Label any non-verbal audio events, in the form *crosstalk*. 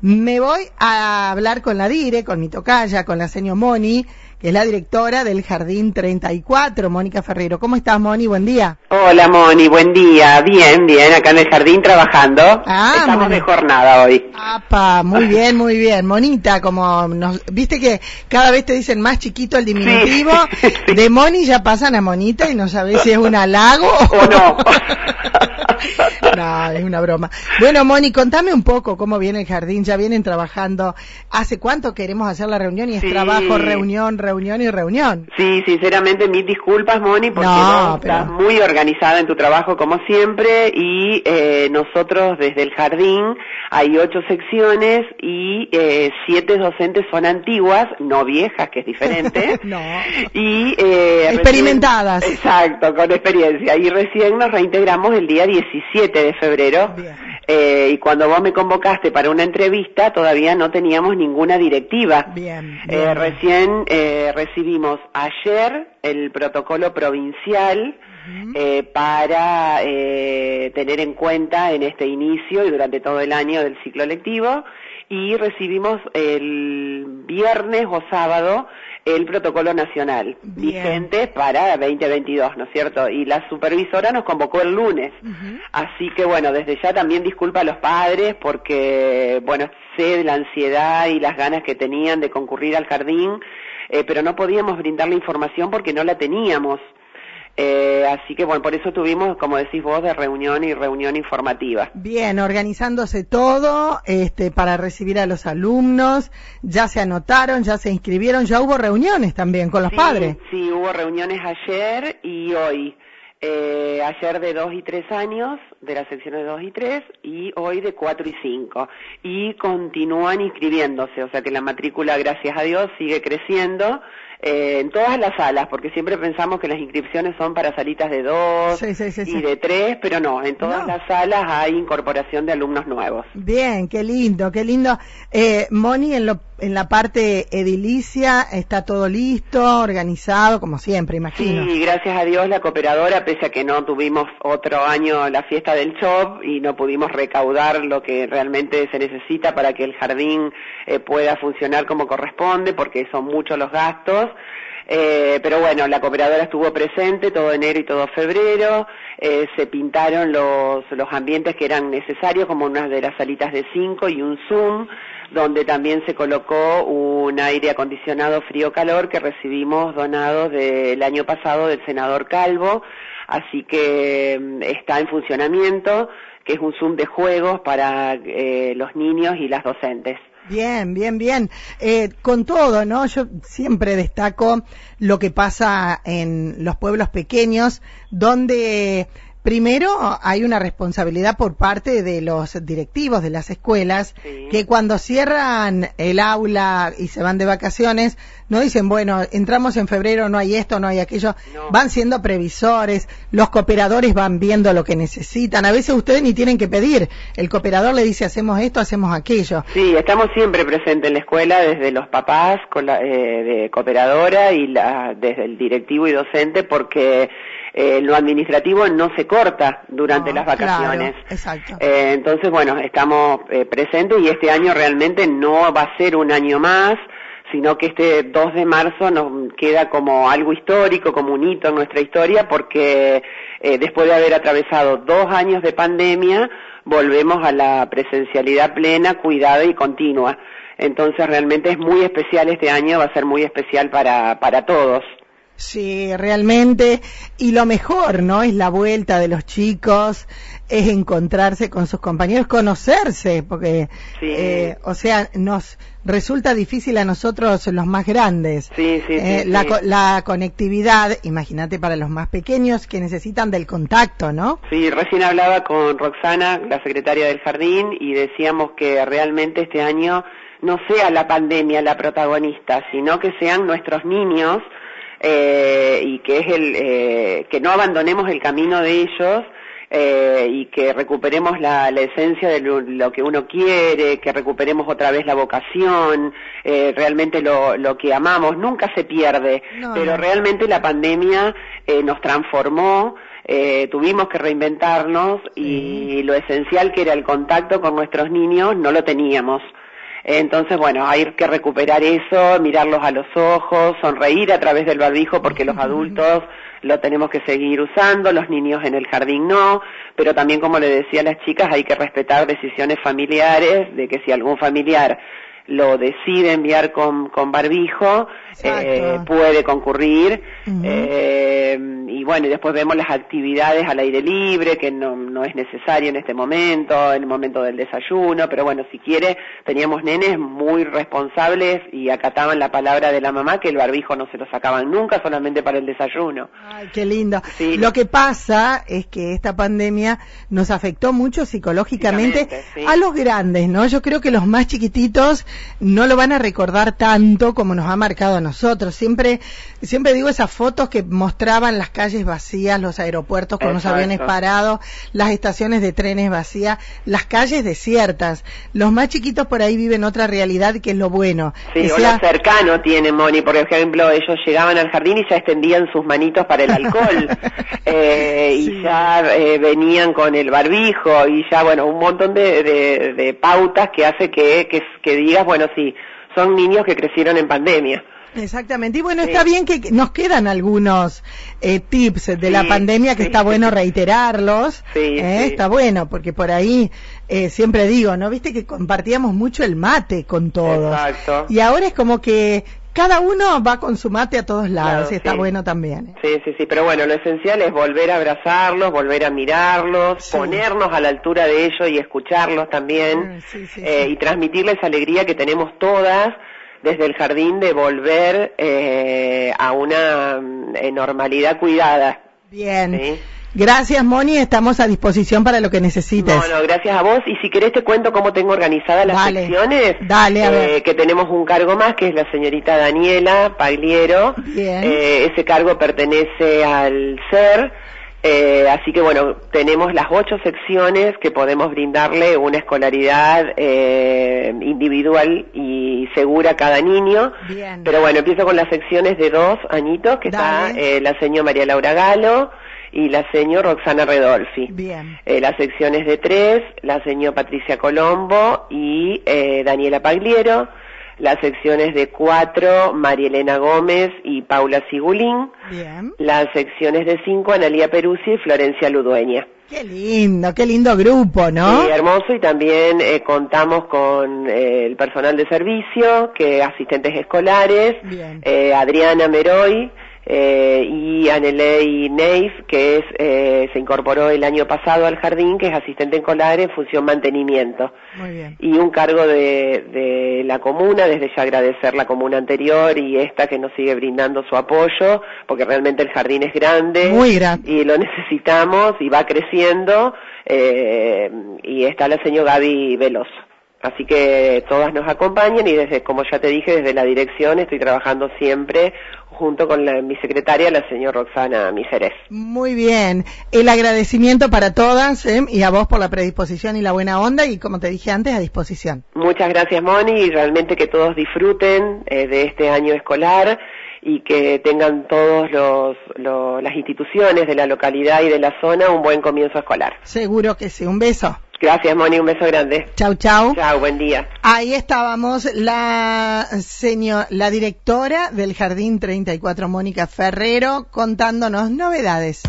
me voy a hablar con la dire, con mi tocaya, con la señora Moni, que es la directora del Jardín 34, Mónica Ferrero. ¿Cómo estás, Moni? Buen día. Hola, Moni, buen día. Bien, bien, acá en el jardín trabajando. Ah, Estamos Moni. de jornada hoy. Apa, muy *laughs* bien, muy bien. Monita, como nos, viste que cada vez te dicen más chiquito el diminutivo. Sí. *laughs* De Moni ya pasan a Monita y no sabes si es un halago *laughs* O no. no, es una broma. Bueno, Moni, contame un poco cómo viene el jardín. Ya vienen trabajando. ¿Hace cuánto queremos hacer la reunión? Y es Sí. trabajo, reunión, reunión y reunión. Sí, sinceramente, mis disculpas, Moni, porque No, vos pero- estás muy organizada en tu trabajo como siempre y eh, nosotros desde el jardín hay ocho secciones y eh, siete docentes son antiguas, no viejas, que es diferente. *laughs* No. Y eh, Experimentadas. recién- exacto, con experiencia. Y recién nos reintegramos el día 17 de febrero. Bien. Eh, y cuando vos me convocaste para una entrevista, todavía no teníamos ninguna directiva. Bien, Eh, recién eh, recibimos ayer el protocolo provincial eh, para eh, tener en cuenta en este inicio y durante todo el año del ciclo lectivo y recibimos el viernes o sábado el protocolo nacional Bien. vigente para 2022, ¿no es cierto? Y la supervisora nos convocó el lunes. Así que bueno, desde ya también disculpa a los padres porque, bueno, sé de la ansiedad y las ganas que tenían de concurrir al jardín, eh, pero no podíamos brindar la información porque no la teníamos. Eh, así que bueno, por eso tuvimos, como decís vos, de reunión y reunión informativa. Bien, organizándose todo este, para recibir a los alumnos. Ya se anotaron, ya se inscribieron, ya hubo reuniones también con los Sí, padres. Sí, hubo reuniones ayer y hoy. Eh, ayer de 2 y 3 años, de las secciones de 2 y 3, y hoy de 4 y 5. Y continúan inscribiéndose, o sea que la matrícula, gracias a Dios, sigue creciendo eh, en todas las salas, porque siempre pensamos que las inscripciones son para salitas de 2 Sí, sí, sí, sí. y de 3, pero no, en todas No. las salas hay incorporación de alumnos nuevos. Bien, qué lindo, qué lindo. Eh, Moni, en, lo, en la parte edilicia está todo listo, organizado, como siempre, imagino. Sí, gracias a Dios la cooperadora, pese a que no tuvimos otro año la fiesta del shop y no pudimos recaudar lo que realmente se necesita para que el jardín eh, pueda funcionar como corresponde, porque son muchos los gastos. Eh, pero bueno, la cooperadora estuvo presente todo enero y todo febrero, eh, se pintaron los, ambientes que eran necesarios, como unas de las salitas de 5 y un Zoom, donde también se colocó un aire acondicionado frío-calor que recibimos donados del año pasado del senador Calvo, así que mm, está en funcionamiento, que es un Zoom de juegos para eh, los niños y las docentes. Bien, bien, bien. Eh, con todo, ¿no? Yo siempre destaco lo que pasa en los pueblos pequeños, donde primero hay una responsabilidad por parte de los directivos de las escuelas, Sí. que cuando cierran el aula y se van de vacaciones, no dicen, bueno, entramos en febrero, no hay esto, no hay aquello, No. van siendo previsores, los cooperadores van viendo lo que necesitan, a veces ustedes ni tienen que pedir, el cooperador le dice, hacemos esto, hacemos aquello. Sí, estamos siempre presentes en la escuela, desde los papás con la, eh, de cooperadora y la, desde el directivo y docente, porque eh, lo administrativo no se corta durante No, las vacaciones. claro, exacto. Eh, entonces, bueno, estamos eh, presentes y este año realmente no va a ser un año más, sino que este 2 de marzo nos queda como algo histórico, como un hito en nuestra historia, porque eh, después de haber atravesado dos años de pandemia, volvemos a la presencialidad plena, cuidada y continua. Entonces realmente es muy especial este año, va a ser muy especial para, para todos. Sí, realmente. Y lo mejor, ¿no? Es la vuelta de los chicos, es encontrarse con sus compañeros, conocerse, porque, Sí. eh, o sea, nos resulta difícil a nosotros los más grandes. Sí, sí, Eh, sí, la, la conectividad, imagínate para los más pequeños que necesitan del contacto, ¿no? Sí, recién hablaba con Roxana, la secretaria del jardín, y decíamos que realmente este año no sea la pandemia la protagonista, sino que sean nuestros niños eh, y que es el eh, que no abandonemos el camino de ellos eh, y que recuperemos la, la esencia de lo, lo que uno quiere, que recuperemos otra vez la vocación, eh, realmente lo, lo que amamos, nunca se pierde, No, pero no. realmente la pandemia eh, nos transformó, eh, tuvimos que reinventarnos y lo esencial que era el contacto con nuestros niños no lo teníamos. Entonces, bueno, hay que recuperar eso, mirarlos a los ojos, sonreír a través del barbijo porque los adultos lo tenemos que seguir usando, los niños en el jardín no, pero también como le decía a las chicas hay que respetar decisiones familiares de que si algún familiar lo decide enviar con, con barbijo, eh, puede concurrir. eh, y bueno, y después vemos las actividades al aire libre, que no, no es necesario en este momento, en el momento del desayuno, pero bueno, si quiere, teníamos nenes muy responsables y acataban la palabra de la mamá que el barbijo no se lo sacaban nunca, solamente para el desayuno. Ay, qué lindo. Lo que pasa es que esta pandemia nos afectó mucho psicológicamente sí. a los grandes, ¿no? Yo creo que los más chiquititos no lo van a recordar tanto como nos ha marcado a nosotros. Siempre, siempre digo esas fotos que mostraban las calles vacías, los aeropuertos con los aviones parados, las estaciones de trenes vacías, las calles desiertas. Los más chiquitos por ahí viven otra realidad que es lo bueno. Sí, Que o sea- lo cercano tiene Moni, por ejemplo, ellos llegaban al jardín y ya extendían sus manitos para el alcohol, *laughs* eh, Sí. y ya eh, venían con el barbijo, y ya, bueno, un montón de, de- de pautas que hace que, que, que digas, bueno, sí, son niños que crecieron en pandemia. Exactamente. Y bueno, Sí. está bien que nos quedan algunos eh, tips de la pandemia que sí. está bueno reiterarlos. *laughs* Sí, ¿eh? Está bueno, porque por ahí eh, siempre digo, ¿no? Viste que compartíamos mucho el mate con todos. Exacto. Y ahora es como que cada uno va con su mate a todos lados Claro, y está sí. bueno también. ¿eh? Sí, sí, sí, pero bueno, lo esencial es volver a abrazarlos, volver a mirarlos, Sí. ponernos a la altura de ellos y escucharlos también, sí, sí, eh, sí. y transmitirles alegría que tenemos todas desde el jardín de volver eh, a una mm, eh, normalidad cuidada. Bien. Gracias, Moni. Estamos a disposición para lo que necesites. No, no, gracias a vos. Y si querés te cuento cómo tengo organizadas las Dale. secciones. Dale, a eh, ver. Que tenemos un cargo más, que es la señorita Daniela Pagliero. Bien. Eh, ese cargo pertenece al SER. eh, así que bueno, tenemos las ocho secciones que podemos brindarle una escolaridad eh, individual y segura a cada niño. Bien. Pero bueno, empiezo con las secciones de dos añitos, que Dale. está eh, la señora María Laura Galo y la señora Roxana Redolfi. Bien. Eh, las secciones de tres, la señora Patricia Colombo y eh, Daniela Pagliero. Las secciones de cuatro, María Elena Gómez y Paula Sigulín. Bien. Las secciones de cinco, Analía Peruzzi y Florencia Ludueña. Qué lindo, qué lindo grupo, ¿no? Sí, hermoso y también eh, contamos con eh, el personal de servicio, que asistentes escolares, Bien. eh, Adriana Meroy eh, y Anelei Neif, que es eh, se incorporó el año pasado al jardín, que es asistente escolar en función mantenimiento. Muy bien. Y un cargo de, de la comuna, desde ya agradecer la comuna anterior y esta que nos sigue brindando su apoyo, porque realmente el jardín es grande Muy grande. y lo necesitamos y va creciendo eh, y está la señora Gaby Veloso. Así que todas nos acompañan y desde, como ya te dije, desde la dirección estoy trabajando siempre junto con la- mi secretaria, la señora Roxana Miserés. Muy bien. El agradecimiento para todas ¿eh? y a vos por la predisposición y la buena onda y como te dije antes, a disposición. Muchas gracias Moni y realmente que todos disfruten eh, de este año escolar y que tengan todos los, lo- las instituciones de la localidad y de la zona un buen comienzo escolar. Seguro que sí. Un beso. Gracias Moni, un beso grande. Chau, chau. Chao, buen día. Ahí estábamos la señor, la directora del Jardín 34, Mónica Ferrero, contándonos novedades.